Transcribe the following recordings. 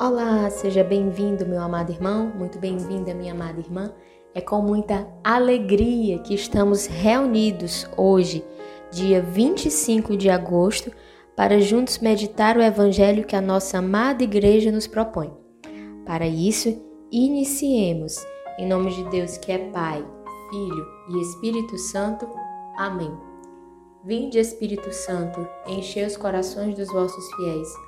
Olá, seja bem-vindo, meu amado irmão, muito bem-vinda, minha amada irmã. É com muita alegria que estamos reunidos hoje, dia 25 de agosto, para juntos meditar o evangelho que a nossa amada igreja nos propõe. Para isso, iniciemos, em nome de Deus que é Pai, Filho e Espírito Santo. Amém. Vinde, Espírito Santo, enchei os corações dos vossos fiéis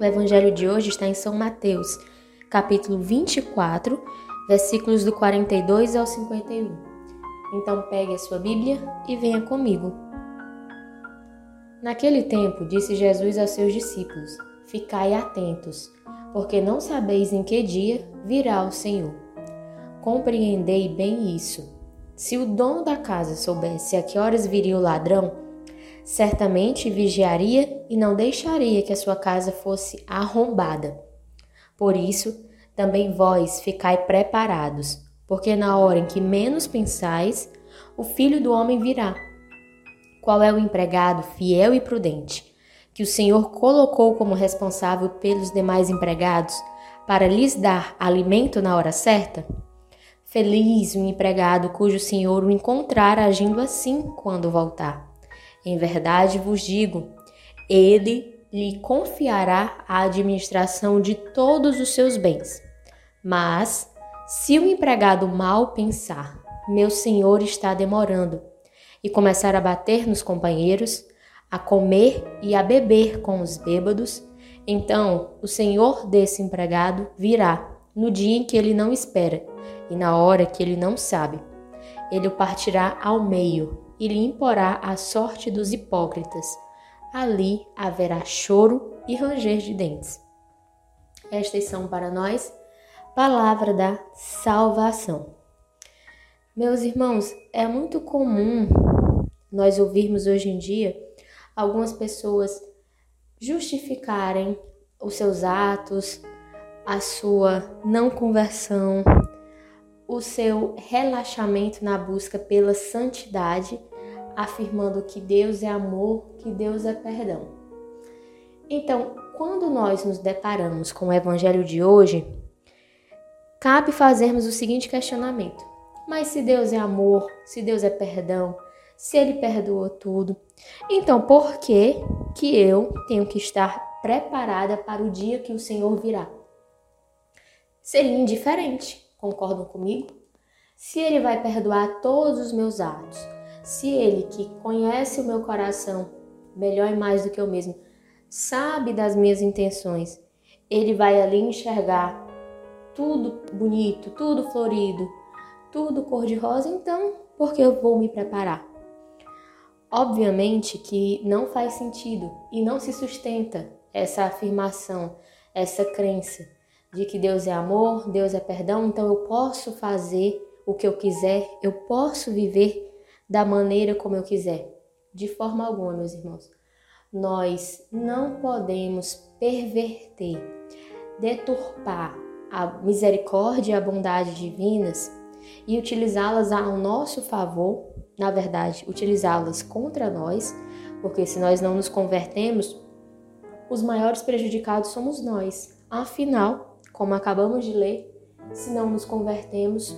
O evangelho de hoje está em São Mateus, capítulo 24, versículos do 42 ao 51. Então pegue a sua Bíblia e venha comigo. Naquele tempo, disse Jesus aos seus discípulos: Ficai atentos, porque não sabeis em que dia virá o Senhor. Compreendei bem isso. Se o dono da casa soubesse a que horas viria o ladrão, certamente vigiaria e não deixaria que a sua casa fosse arrombada. Por isso, também vós ficai preparados, porque na hora em que menos pensais, o filho do homem virá. Qual é o empregado fiel e prudente, que o Senhor colocou como responsável pelos demais empregados, para lhes dar alimento na hora certa? Feliz o empregado cujo senhor o encontrar agindo assim quando voltar. Em verdade vos digo, ele lhe confiará a administração de todos os seus bens. Mas, se o empregado mal pensar, meu senhor está demorando, e começar a bater nos companheiros, a comer e a beber com os bêbados, então o senhor desse empregado virá no dia em que ele não espera e na hora que ele não sabe. Ele o partirá ao meio e lhe imporá a sorte dos hipócritas. Ali haverá choro e ranger de dentes. Estas são para nós palavra da salvação. Meus irmãos, é muito comum nós ouvirmos hoje em dia algumas pessoas justificarem os seus atos, a sua não conversão, o seu relaxamento na busca pela santidade afirmando que Deus é amor, que Deus é perdão. Então, quando nós nos deparamos com o evangelho de hoje, cabe fazermos o seguinte questionamento: mas se Deus é amor, se Deus é perdão, se ele perdoa tudo, então por que que eu tenho que estar preparada para o dia que o Senhor virá? Seria indiferente, concordam comigo? Se ele vai perdoar todos os meus atos, se Ele, que conhece o meu coração melhor e mais do que eu mesmo, sabe das minhas intenções, Ele vai ali enxergar tudo bonito, tudo florido, tudo cor-de-rosa, então por que eu vou me preparar? Obviamente que não faz sentido e não se sustenta essa afirmação, essa crença de que Deus é amor, Deus é perdão, então eu posso fazer o que eu quiser, eu posso viver da maneira como eu quiser. De forma alguma, meus irmãos. Nós não podemos perverter, deturpar a misericórdia e a bondade divinas e utilizá-las ao nosso favor, na verdade, utilizá-las contra nós, porque se nós não nos convertemos, os maiores prejudicados somos nós. Afinal, como acabamos de ler, se não nos convertemos,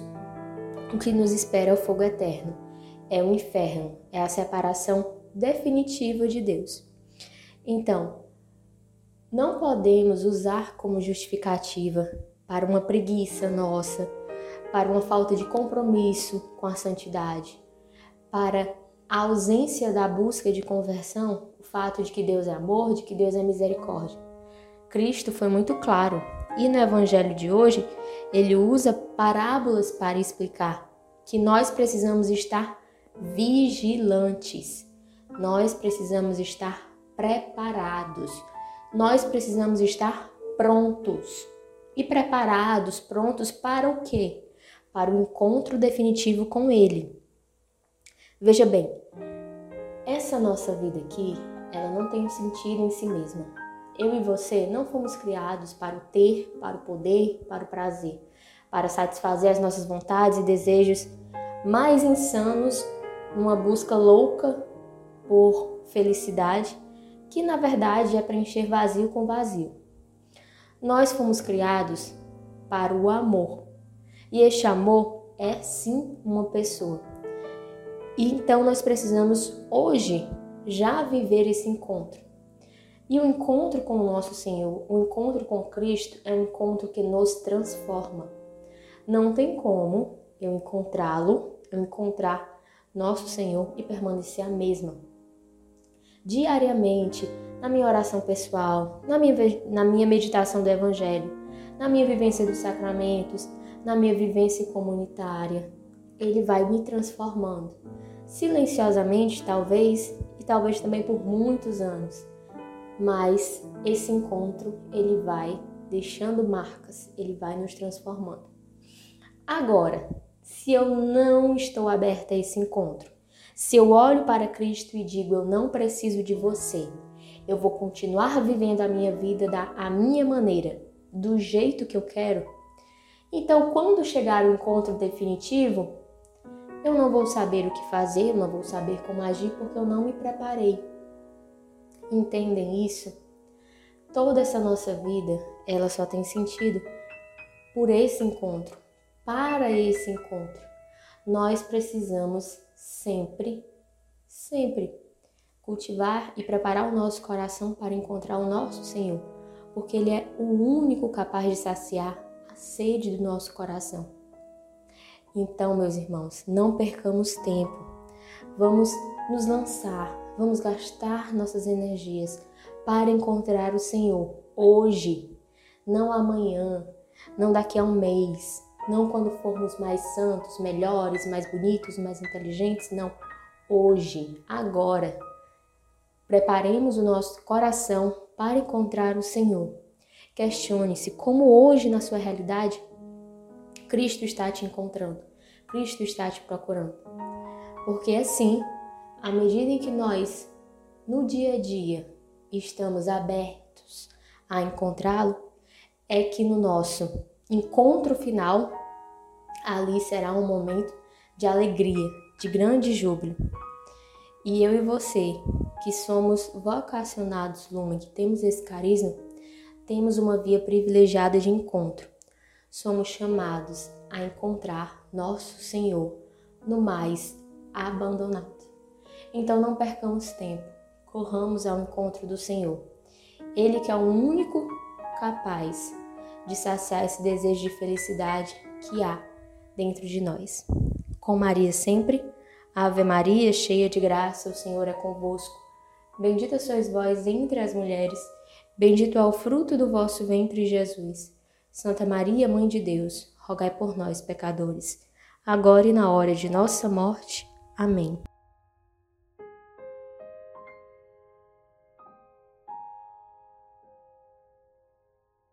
o que nos espera é o fogo eterno é o inferno, é a separação definitiva de Deus. Então, não podemos usar como justificativa para uma preguiça nossa, para uma falta de compromisso com a santidade, para a ausência da busca de conversão, o fato de que Deus é amor, de que Deus é misericórdia. Cristo foi muito claro e no evangelho de hoje ele usa parábolas para explicar que nós precisamos estar vigilantes. Nós precisamos estar preparados. Nós precisamos estar prontos. e preparados, prontos para o quê? Para o encontro definitivo com Ele. Veja bem, essa nossa vida aqui, ela não tem sentido em si mesma. Eu e você não fomos criados para o ter, para o poder, para o prazer, para satisfazer as nossas vontades e desejos mais insanos numa busca louca por felicidade, que na verdade é preencher vazio com vazio. Nós fomos criados para o amor. E este amor é sim uma pessoa. E então nós precisamos hoje já viver esse encontro. E o encontro com o nosso Senhor, o encontro com Cristo é um encontro que nos transforma. Não tem como eu encontrá-lo, eu encontrar nosso Senhor e permanecer a mesma. Diariamente, na minha oração pessoal, na minha, na minha meditação do Evangelho, na minha vivência dos sacramentos, na minha vivência comunitária, ele vai me transformando. Silenciosamente, talvez, e talvez também por muitos anos. Mas esse encontro, ele vai deixando marcas, ele vai nos transformando. Agora, se eu não estou aberta a esse encontro, se eu olho para Cristo e digo eu não preciso de você, eu vou continuar vivendo a minha vida da a minha maneira, do jeito que eu quero. Então, quando chegar o encontro definitivo, eu não vou saber o que fazer, eu não vou saber como agir porque eu não me preparei. Entendem isso? Toda essa nossa vida, ela só tem sentido por esse encontro, para esse encontro. Nós precisamos sempre, sempre cultivar e preparar o nosso coração para encontrar o nosso Senhor, porque Ele é o único capaz de saciar a sede do nosso coração. Então, meus irmãos, não percamos tempo. Vamos nos lançar, vamos gastar nossas energias para encontrar o Senhor hoje, não amanhã, não daqui a um mês, não quando formos mais santos, melhores, mais bonitos, mais inteligentes, não. Hoje, agora, Preparemos o nosso coração para encontrar o Senhor. Questione-se como hoje na sua realidade Cristo está te encontrando, Cristo está te procurando. Porque assim, à medida em que nós, no dia a dia, estamos abertos a encontrá-lo, é que no nosso encontro final, ali será um momento de alegria, de grande júbilo. E eu e você, que somos vocacionados, Luma, que temos esse carisma, temos uma via privilegiada de encontro. Somos chamados a encontrar nosso Senhor no mais abandonado. Então não percamos tempo, corramos ao encontro do Senhor. Ele que é o único capaz de saciar esse desejo de felicidade que há dentro de nós. Com Maria sempre, Ave Maria, cheia de graça, o Senhor é convosco. Bendita sois vós entre as mulheres, bendito é o fruto do vosso ventre, Jesus. Santa Maria, Mãe de Deus, rogai por nós, pecadores, agora e na hora de nossa morte. Amém.